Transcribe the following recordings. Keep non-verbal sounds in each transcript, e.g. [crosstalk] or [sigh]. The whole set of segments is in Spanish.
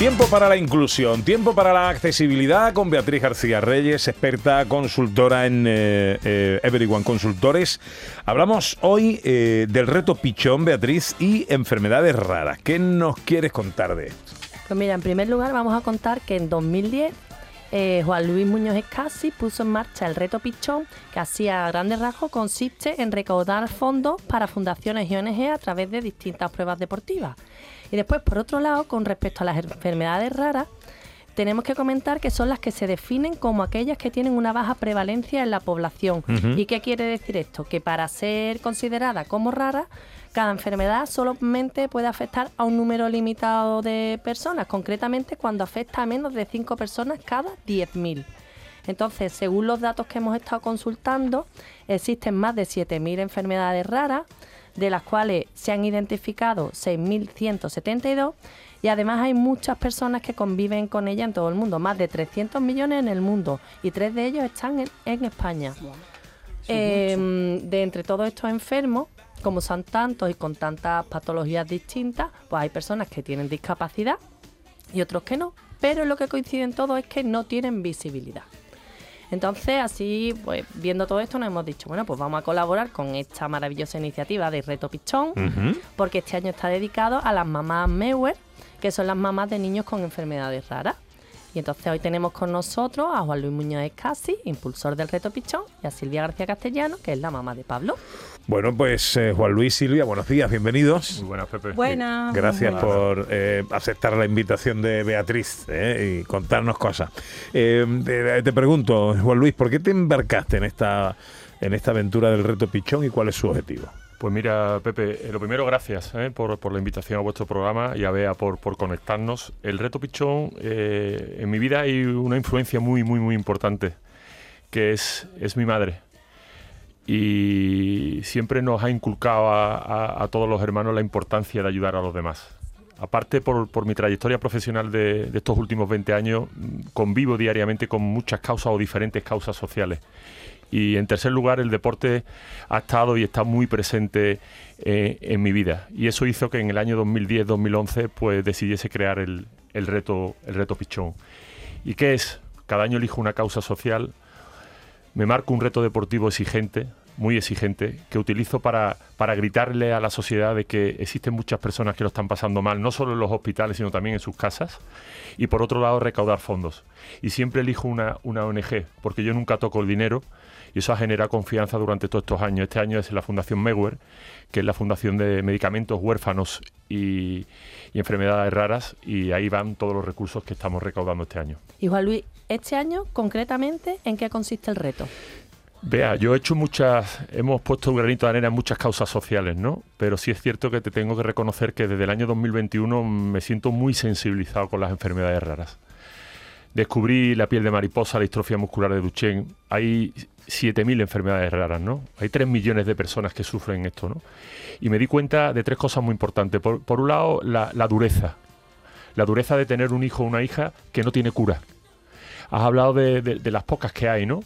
Tiempo para la inclusión, tiempo para la accesibilidad con Beatriz García Reyes, experta consultora en eh, eh, Everyone Consultores. Hablamos hoy eh, del reto pichón, Beatriz, y enfermedades raras. ¿Qué nos quieres contar de esto? Pues mira, en primer lugar vamos a contar que en 2010 Juan Luis Muñoz Escasi puso en marcha el reto Pichón, que hacía a grandes rasgos consiste en recaudar fondos para fundaciones y ONG a través de distintas pruebas deportivas. Y después, por otro lado, con respecto a las enfermedades raras, tenemos que comentar que son las que se definen como aquellas que tienen una baja prevalencia en la población. ¿Y qué quiere decir esto? Que para ser considerada como rara, cada enfermedad solamente puede afectar a un número limitado de personas, concretamente cuando afecta a menos de 5 personas cada 10.000. Entonces, según los datos que hemos estado consultando, existen más de 7.000 enfermedades raras, de las cuales se han identificado 6.172 y además hay muchas personas que conviven con ella en todo el mundo, más de 300 millones en el mundo y tres de ellos están en, España. Em, de entre todos estos enfermos, como son tantos y con tantas patologías distintas, pues hay personas que tienen discapacidad y otros que no, pero lo que coinciden todos es que no tienen visibilidad. Entonces, así, pues viendo todo esto, nos hemos dicho, bueno, pues vamos a colaborar con esta maravillosa iniciativa de Reto Pichón, porque este año está dedicado a las mamás Mewer, que son las mamás de niños con enfermedades raras. Y entonces hoy tenemos con nosotros a Juan Luis Muñoz Escasi, impulsor del Reto Pichón, y a Silvia García Castellano, que es la mamá de Pablo. Bueno, pues eh, Juan Luis, Silvia, buenos días, bienvenidos. Muy buenas, Pepe. Buenas. Gracias por eh, aceptar la invitación de Beatriz eh, y contarnos cosas. Te, te, pregunto, Juan Luis, ¿por qué te embarcaste en esta, en esta aventura del Reto Pichón y cuál es su objetivo? Pues mira, Pepe, eh, lo primero, gracias eh, por, la invitación a vuestro programa y a Bea por, por conectarnos. El reto Pichón, eh, en mi vida hay una influencia muy, muy, muy importante, que es, es mi madre. Y siempre nos ha inculcado a, todos los hermanos la importancia de ayudar a los demás. Aparte, por, mi trayectoria profesional de, de estos últimos 20 años, convivo diariamente con muchas causas o diferentes causas sociales y en tercer lugar, el deporte ha estado y está muy presente eh, en mi vida. Y eso hizo que en el año 2010-2011 pues decidiese crear el, reto, el reto Pichón. ¿Y qué es? Cada año elijo una causa social, me marco un reto deportivo exigente, muy exigente, que utilizo para, para gritarle a la sociedad de que existen muchas personas que lo están pasando mal, no solo en los hospitales, sino también en sus casas. Y por otro lado, recaudar fondos. Y siempre elijo una, una ONG, porque yo nunca toco el dinero, y eso ha generado confianza durante todos estos años. Este año es la Fundación Mewer, que es la Fundación de Medicamentos Huérfanos y, Enfermedades Raras, y ahí van todos los recursos que estamos recaudando este año. Y Juan Luis, este año concretamente, ¿en qué consiste el reto? Vea, yo he hecho muchas, hemos puesto un granito de arena en muchas causas sociales, ¿no? Pero sí es cierto que te tengo que reconocer que desde el año 2021 me siento muy sensibilizado con las enfermedades raras. Descubrí la piel de mariposa, la distrofia muscular de Duchenne. Hay 7.000 enfermedades raras, ¿no? Hay 3 millones de personas que sufren esto, ¿no? Y me di cuenta de tres cosas muy importantes. Por, un lado, la, dureza. La dureza de tener un hijo o una hija que no tiene cura. Has hablado de, las pocas que hay, ¿no?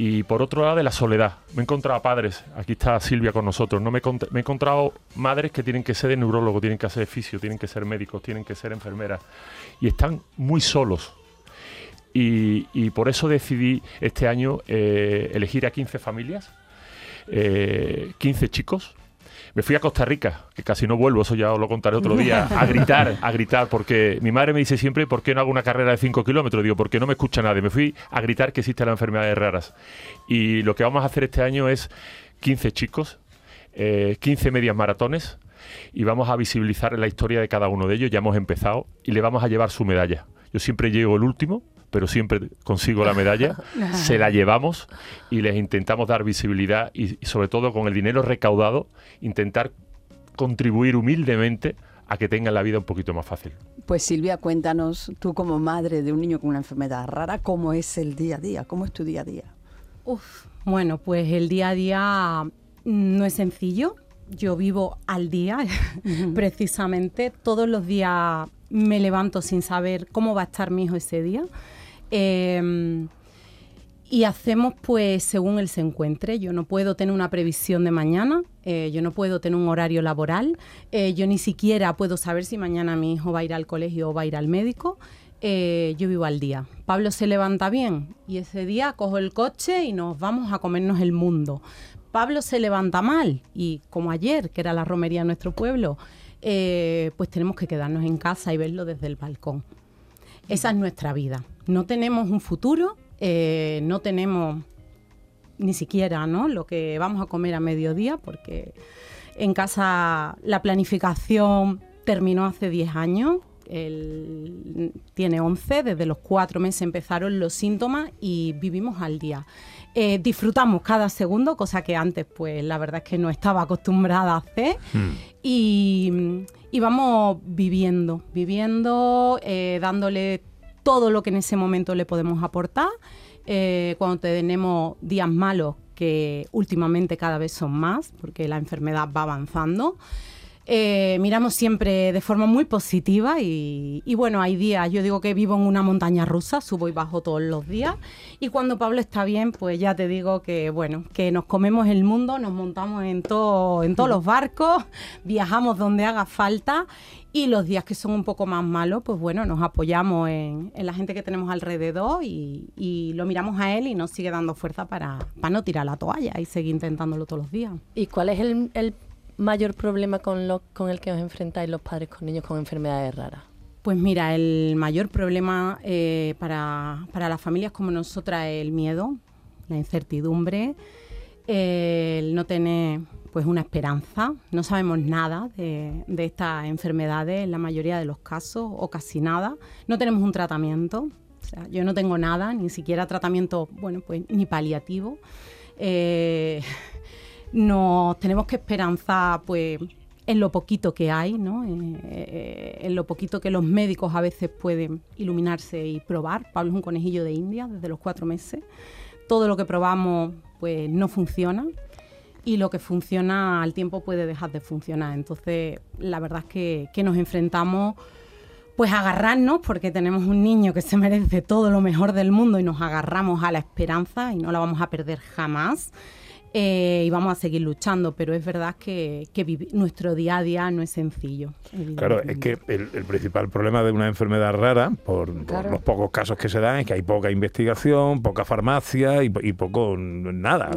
Y por otro lado, de la soledad. Me he encontrado padres, aquí está Silvia con nosotros, ¿no? Me, he encontrado madres que tienen que ser de neurólogo, tienen que ser fisio, tienen que ser médicos, tienen que ser enfermeras. Y están muy solos, y, por eso decidí este año eh, elegir a 15 familias, 15 eh, chicos. Me fui a Costa Rica, que casi no vuelvo, eso ya os lo contaré otro día, a gritar, a gritar, porque mi madre me dice siempre, ¿por qué no hago una carrera de 5 kilómetros? Digo, porque no me escucha nadie. Me fui a gritar que existen las enfermedades raras. Y lo que vamos a hacer este año es 15 chicos, 15 eh, medias maratones, y vamos a visibilizar la historia de cada uno de ellos. Ya hemos empezado y le vamos a llevar su medalla. Yo siempre llego el último, pero siempre consigo la medalla, [laughs] se la llevamos y les intentamos dar visibilidad y, sobre todo con el dinero recaudado intentar contribuir humildemente a que tengan la vida un poquito más fácil. Pues Silvia, cuéntanos, tú como madre de un niño con una enfermedad rara, ¿cómo es el día a día? ¿Cómo es tu día a día? Uf, bueno, pues el día a día no es sencillo. Yo vivo al día, [laughs] precisamente. Todos los días me levanto sin saber cómo va a estar mi hijo ese día. Eh, y hacemos pues según él se encuentre. Yo no puedo tener una previsión de mañana, eh, yo no puedo tener un horario laboral, eh, yo ni siquiera puedo saber si mañana mi hijo va a ir al colegio o va a ir al médico. Eh, yo vivo al día. Pablo se levanta bien y ese día cojo el coche y nos vamos a comernos el mundo. Pablo se levanta mal y como ayer, que era la romería en nuestro pueblo, pues tenemos que quedarnos en casa y verlo desde el balcón. Esa es nuestra vida. No tenemos un futuro, eh, no tenemos ni siquiera ¿no? lo que vamos a comer a mediodía, porque en casa la planificación terminó hace 10 años. Él tiene 11, desde los 4 meses empezaron los síntomas y vivimos al día. Eh, disfrutamos cada segundo, cosa que antes, pues la verdad es que no estaba acostumbrada a hacer. Hmm. Y, vamos viviendo, viviendo, eh, dándole todo lo que en ese momento le podemos aportar. Eh, cuando tenemos días malos, que últimamente cada vez son más, porque la enfermedad va avanzando. Eh, miramos siempre de forma muy positiva y, bueno, hay días, yo digo que vivo en una montaña rusa, subo y bajo todos los días y cuando Pablo está bien, pues ya te digo que bueno, que nos comemos el mundo, nos montamos en, todo, en todos los barcos, [laughs] viajamos donde haga falta y los días que son un poco más malos, pues bueno, nos apoyamos en, la gente que tenemos alrededor y, lo miramos a él y nos sigue dando fuerza para, no tirar la toalla y seguir intentándolo todos los días. ¿Y cuál es el mayor problema con, lo, con el que os enfrentáis los padres con niños con enfermedades raras? Pues mira, el mayor problema eh, para, las familias como nosotras es el miedo, la incertidumbre, el no tener pues una esperanza. No sabemos nada de, de, estas enfermedades en la mayoría de los casos o casi nada. No tenemos un tratamiento. Yo no tengo nada, ni siquiera tratamiento, bueno, pues ni paliativo. Eh, nos tenemos que esperanzar pues en lo poquito que hay, ¿no? Eh, eh, en lo poquito que los médicos a veces pueden iluminarse y probar. Pablo es un conejillo de India desde los cuatro meses. Todo lo que probamos pues no funciona y lo que funciona al tiempo puede dejar de funcionar. Entonces, la verdad es que, nos enfrentamos pues a agarrarnos, porque tenemos un niño que se merece todo lo mejor del mundo y nos agarramos a la esperanza y no la vamos a perder jamás. Eh, y vamos a seguir luchando, pero es verdad que, nuestro día a día no es sencillo. Claro, es que el, principal problema de una enfermedad rara, por, los pocos casos que se dan, es que hay poca investigación, poca farmacia y, poco nada,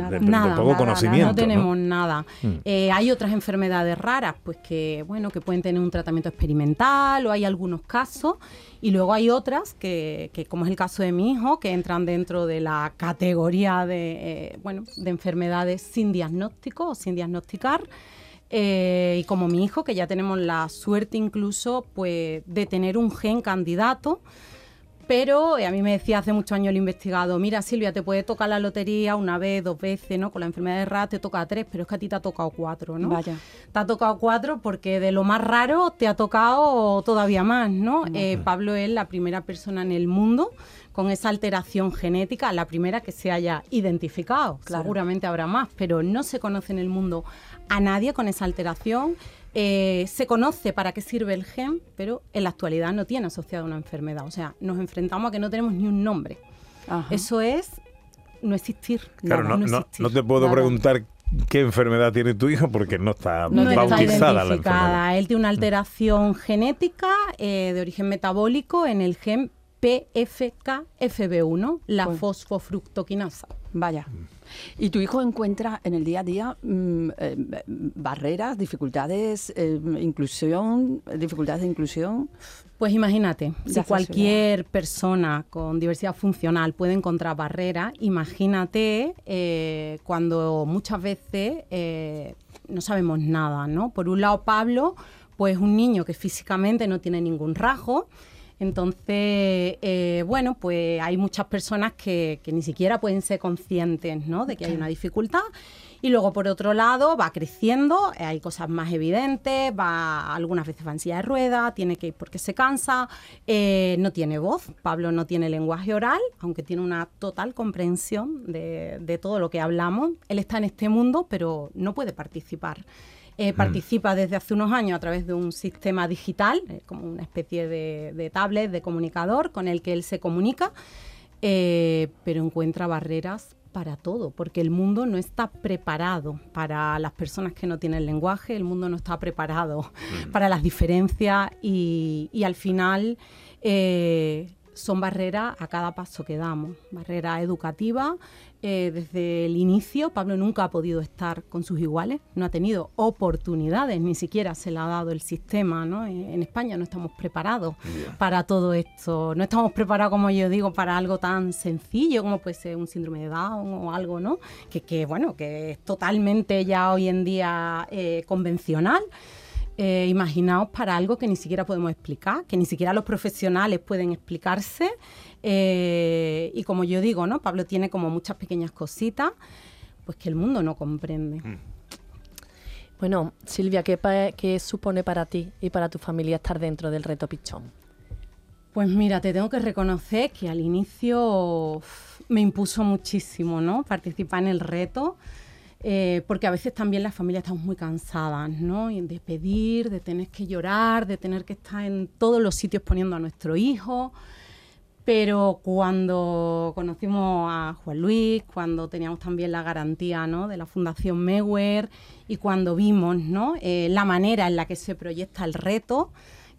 poco conocimiento. No tenemos nada. Mm. Eh, hay otras enfermedades raras, pues que bueno, que pueden tener un tratamiento experimental o hay algunos casos y luego hay otras que, que, como es el caso de mi hijo, que entran dentro de la categoría de, eh, bueno, de sin diagnóstico o sin diagnosticar. Eh, y como mi hijo, que ya tenemos la suerte incluso pues, de tener un gen candidato pero eh, a mí me decía hace muchos años el investigado, mira Silvia, te puede tocar la lotería una vez, dos veces, ¿no? Con la enfermedad de RAT te toca tres, pero es que a ti te ha tocado cuatro, ¿no? Vaya. Te ha tocado cuatro porque de lo más raro te ha tocado todavía más, ¿no? Eh, Pablo es la primera persona en el mundo con esa alteración genética, la primera que se haya identificado. Seguramente habrá más, pero no se conoce en el mundo a nadie con esa alteración eh, se conoce para qué sirve el gen, pero en la actualidad no tiene asociada una enfermedad. O sea, nos enfrentamos a que no tenemos ni un nombre. Eso es no existir. Claro, no, no, te puedo preguntar qué enfermedad tiene tu hijo porque no está bautizada la enfermedad. Él tiene una alteración genética eh, de origen metabólico en el gen PFKFB1, la fosfofructoquinasa. Vaya. ¿Y tu hijo encuentra en el día a día mm, eh, barreras, dificultades, eh, inclusión, dificultades de inclusión? Pues imagínate, si cualquier persona con diversidad funcional puede encontrar barreras, imagínate eh, cuando muchas veces no sabemos nada, ¿no? Por un lado, Pablo, pues un niño que físicamente no tiene ningún rasgo, entonces, eh, bueno, pues hay muchas personas que, ni siquiera pueden ser conscientes ¿no? de que hay una dificultad. Y luego, por otro lado, va creciendo, hay cosas más evidentes, va algunas veces va en silla de ruedas, tiene que ir porque se cansa, eh, no tiene voz, Pablo no tiene lenguaje oral, aunque tiene una total comprensión de, de todo lo que hablamos. Él está en este mundo, pero no puede participar. Eh, participa desde hace unos años a través de un sistema digital, eh, como una especie de, de tablet, de comunicador, con el que él se comunica, eh, pero encuentra barreras para todo, porque el mundo no está preparado para las personas que no tienen lenguaje, el mundo no está preparado para las diferencias y, y al final eh, son barreras a cada paso que damos, barreras educativas. eh, desde el inicio, Pablo nunca ha podido estar con sus iguales, no ha tenido oportunidades, ni siquiera se le ha dado el sistema. ¿no? En en España no estamos preparados para todo esto, no estamos preparados, como yo digo, para algo tan sencillo como puede ser un síndrome de Down o algo, ¿no? Que, que, bueno, que es totalmente ya hoy en día eh, convencional. Eh, imaginaos para algo que ni siquiera podemos explicar, que ni siquiera los profesionales pueden explicarse. Eh, y como yo digo, ¿no? Pablo tiene como muchas pequeñas cositas, pues que el mundo no comprende. Bueno, Silvia, ¿qué, qué supone para ti y para tu familia estar dentro del reto Pichón? Pues mira, te tengo que reconocer que al inicio uf, me impuso muchísimo, ¿no? Participar en el reto, eh, porque a veces también las familias estamos muy cansadas, ¿no? De pedir, de tener que llorar, de tener que estar en todos los sitios poniendo a nuestro hijo. Pero cuando conocimos a Juan Luis, cuando teníamos también la garantía ¿no? de la Fundación Mewer y cuando vimos ¿no? eh, la manera en la que se proyecta el reto,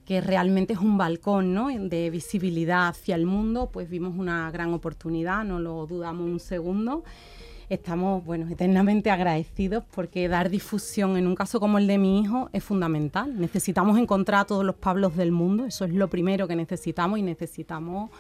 que realmente es un balcón ¿no? de visibilidad hacia el mundo, pues vimos una gran oportunidad, no lo dudamos un segundo. Estamos, bueno, eternamente agradecidos porque dar difusión en un caso como el de mi hijo es fundamental. Necesitamos encontrar a todos los Pablos del mundo, eso es lo primero que necesitamos y necesitamos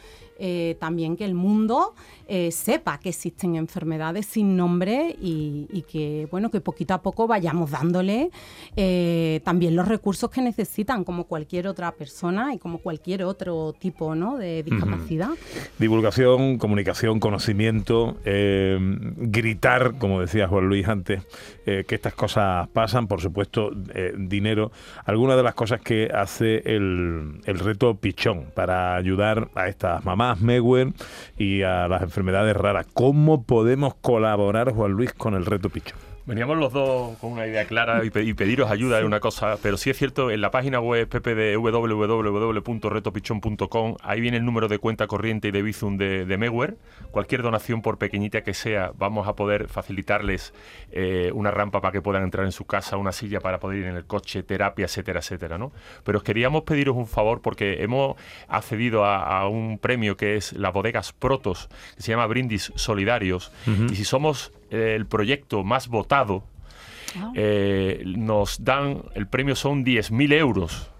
eh, también que el mundo eh, sepa que existen enfermedades sin nombre y, y que, bueno, que poquito a poco vayamos dándole eh, también los recursos que necesitan como cualquier otra persona y como cualquier otro tipo ¿no? de discapacidad. Divulgación, comunicación, conocimiento, gritar, como decía Juan Luis antes, que estas cosas pasan, por supuesto, dinero. Algunas de las cosas que hace el, el reto Pichón para ayudar a estas mamás Mewer y a las enfermedades raras. ¿Cómo podemos colaborar, Juan Luis, con el reto Pichón? Veníamos los dos con una idea clara y, pe- y pediros ayuda es una cosa, pero sí es cierto, en la página web ppd www.retopichón.com, ahí viene el número de cuenta corriente y de Bizum de, de. Cualquier donación, por pequeñita que sea, vamos a poder facilitarles eh, una rampa para que puedan entrar en su casa, una silla para poder ir en el coche, terapia, etcétera, etcétera, ¿no? Pero os queríamos pediros un favor porque hemos accedido a, a un premio que es las bodegas Protos, que se llama Brindis Solidarios, y si somos el proyecto más votado, eh, nos dan, el premio son 10.000 euros.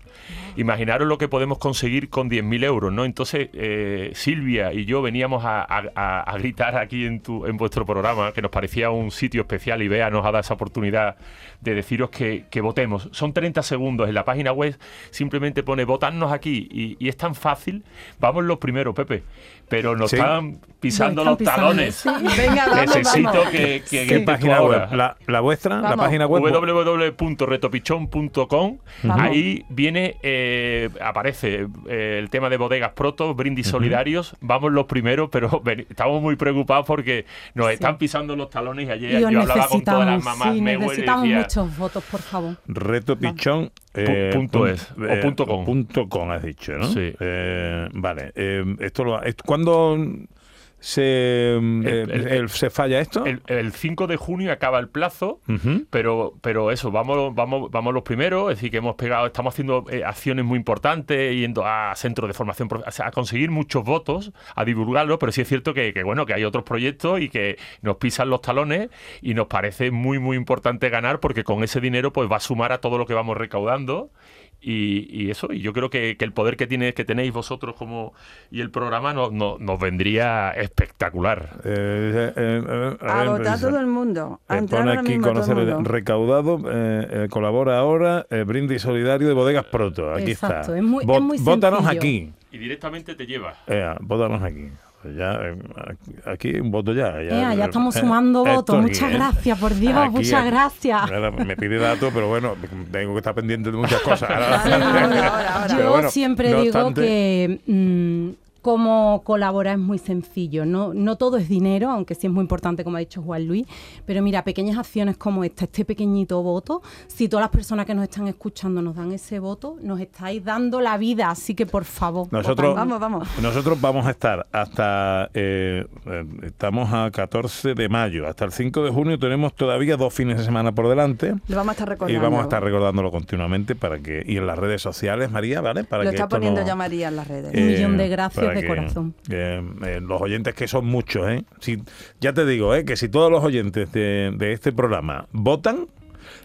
Imaginaros lo que podemos conseguir con 10.000 euros, ¿no? Entonces, eh, Silvia y yo veníamos a, a- a- a gritar aquí en, tu, en vuestro programa que nos parecía un sitio especial y Bea nos ha dado esa oportunidad de deciros que, que votemos. Son 30 segundos en la página web, simplemente pone votarnos aquí y, y es tan fácil. Vamos los primeros, Pepe, pero nos Sí. están pisando Nos los talones. pisando, Venga, vamos, Necesito vamos. que, que ¿Qué grites tú página ahora. web? ¿La, la vuestra? ¿La Vamos. página web? www.retopichón.com. Ahí viene, eh, aparece eh, el tema de bodegas proto, brindis solidarios. Vamos los primeros, pero [laughs] ven- estamos muy preocupados porque nos están pisando los talones. Y ayer Y os yo hablaba con todas las necesitamos, mamás sí, necesitamos decía, muchos votos, por favor. Reto Pichón. Pu- punto es, o punto com. punto com has dicho, ¿no? Sí. Eh, vale. eh, esto lo, esto- ¿Cuándo se, eh, el- el- se falla esto? el, el 5 de junio acaba el plazo. Pero, pero eso, vamos, vamos, vamos los primeros, es decir, que hemos pegado, estamos haciendo eh, acciones muy importantes, yendo a centros de formación, a conseguir muchos votos, a divulgarlo, pero sí es cierto que, que, bueno, que hay otros proyectos y que nos pisan los talones y nos parece muy, muy importante ganar porque con ese dinero pues va a sumar a todo lo que vamos recaudando y, y eso, y yo creo que, que el poder que tiene, que tenéis vosotros como y el programa no- no- nos vendría espectacular. Eh, eh, eh, a A ver, votar pues, todo el mundo. A eh, pone aquí conocer el recaudado, eh, eh, colabora ahora, eh, brindis solidario de bodegas proto. Aquí Exacto, está. es muy- es muy Vótanos aquí. Y directamente te lleva. Eh, vótanos aquí. Pues Ya, eh, aquí un voto ya. Ea, ya estamos eh, sumando votos. Muchas ¿eh? gracias, por Dios, Aquí, muchas gracias. Me pide datos, pero bueno, tengo que estar pendiente de muchas cosas. [laughs] Ahora- Ahora, ahora, ahora. Pero Yo bueno, siempre no digo obstante- que mm, cómo colaborar es muy sencillo. No, no todo es dinero, aunque sí es muy importante, como ha dicho Juan Luis. Pero mira, pequeñas acciones como esta, este pequeñito voto, si todas las personas que nos están escuchando nos dan ese voto, nos estáis dando la vida. Así que por favor. Nosotros Vamos, vamos. Nosotros vamos a estar hasta, eh, eh, estamos a 14 de mayo, hasta el 5 de junio tenemos todavía dos fines de semana por delante. Lo vamos a estar Y recordando. vamos a estar recordándolo continuamente para que y en las redes sociales, María, ¿vale? Para Lo que está poniendo no- ya María en las redes. Un millón de gracias de corazón. eh, eh, los oyentes que son muchos, ¿eh? Si, ya te digo, ¿eh? Que si todos los oyentes de, de este programa votan,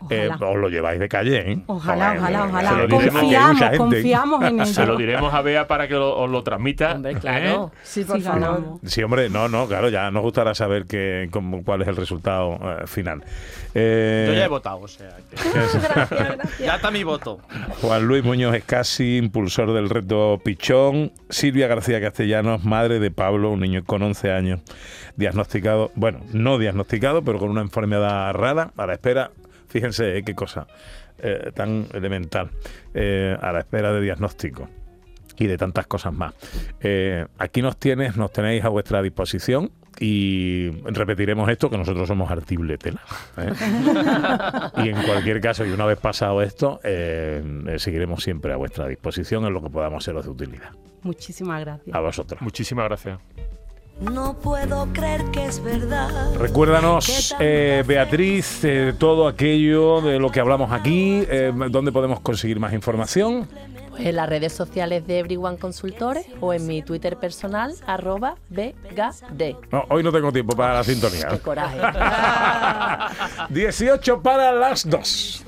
eh, os lo lleváis de calle, ¿eh? Ojalá, Joder, ojalá, se ojalá. lo Confiamos, gente. confiamos en [laughs] Se lo ello. diremos a Bea para que lo- os lo transmita. Hombre, ¿eh? claro. Sí, por Sí, favor. ganamos. Sí, hombre, no, no, claro, ya nos gustará saber que, cómo- cuál es el resultado eh, final. Eh, Yo ya he votado, o sea. que- [laughs] ya está mi voto. Juan Luis Muñoz Escasi, impulsor del reto Pichón. Silvia García Castellanos, madre de Pablo, un niño con 11 años, diagnosticado, bueno, no diagnosticado, pero con una enfermedad rara, a la espera, fíjense eh, qué cosa eh, tan elemental, eh, a la espera de diagnóstico y de tantas cosas más. Eh, aquí nos tienes, nos tenéis a vuestra disposición y repetiremos esto que nosotros somos artible tela. ¿eh? [laughs] y en cualquier caso, y una vez pasado esto, eh, seguiremos siempre a vuestra disposición en lo que podamos seros de utilidad. Muchísimas gracias. A vosotros. Muchísimas gracias. No puedo creer que es verdad. Recuérdanos, eh, Beatriz, eh, todo aquello de lo que hablamos aquí, eh, dónde podemos conseguir más información. Pues en las redes sociales de Everyone Consultores o en mi Twitter personal, arroba BGD. No, hoy no tengo tiempo para la sintonía. Qué coraje. [laughs] 18 para las 2.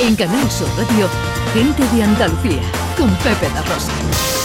En Canal Sur Radio, gente de Andalucía, con Pepe da Rosa.